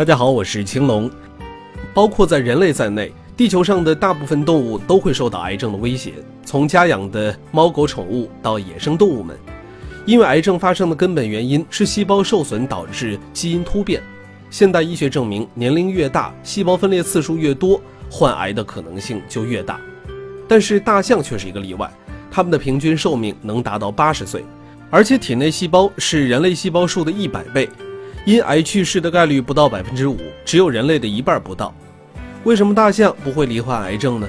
大家好，我是青龙。包括在人类在内，地球上的大部分动物都会受到癌症的威胁，从家养的猫狗宠物到野生动物们。因为癌症发生的根本原因是细胞受损导致基因突变。现代医学证明，年龄越大，细胞分裂次数越多，患癌的可能性就越大。但是大象却是一个例外，它们的平均寿命能达到八十岁，而且体内细胞是人类细胞数的一百倍。因癌去世的概率不到百分之五，只有人类的一半不到。为什么大象不会罹患癌症呢？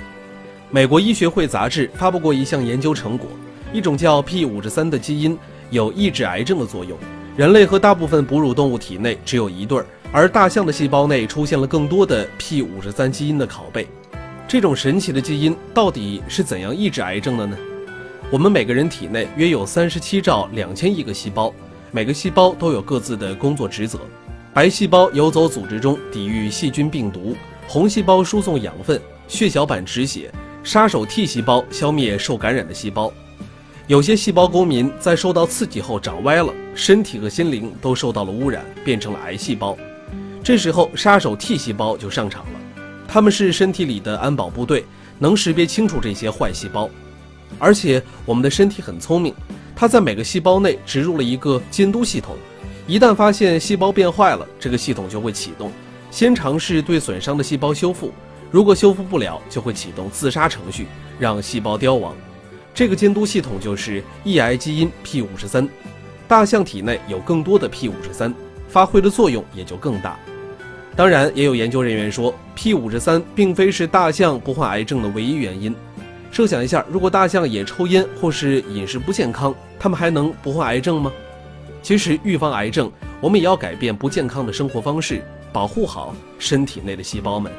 美国医学会杂志发布过一项研究成果，一种叫 P 五十三的基因有抑制癌症的作用。人类和大部分哺乳动物体内只有一对儿，而大象的细胞内出现了更多的 P 五十三基因的拷贝。这种神奇的基因到底是怎样抑制癌症的呢？我们每个人体内约有三十七兆两千亿个细胞。每个细胞都有各自的工作职责，白细胞游走组织中抵御细菌病毒，红细胞输送养分，血小板止血，杀手 T 细胞消灭受感染的细胞。有些细胞公民在受到刺激后长歪了，身体和心灵都受到了污染，变成了癌细胞。这时候杀手 T 细胞就上场了，他们是身体里的安保部队，能识别清楚这些坏细胞。而且我们的身体很聪明。它在每个细胞内植入了一个监督系统，一旦发现细胞变坏了，这个系统就会启动，先尝试对损伤的细胞修复，如果修复不了，就会启动自杀程序，让细胞凋亡。这个监督系统就是抑癌基因 P 五十三。大象体内有更多的 P 五十三，发挥的作用也就更大。当然，也有研究人员说，P 五十三并非是大象不患癌症的唯一原因。设想一下，如果大象也抽烟或是饮食不健康，它们还能不患癌症吗？其实，预防癌症，我们也要改变不健康的生活方式，保护好身体内的细胞们。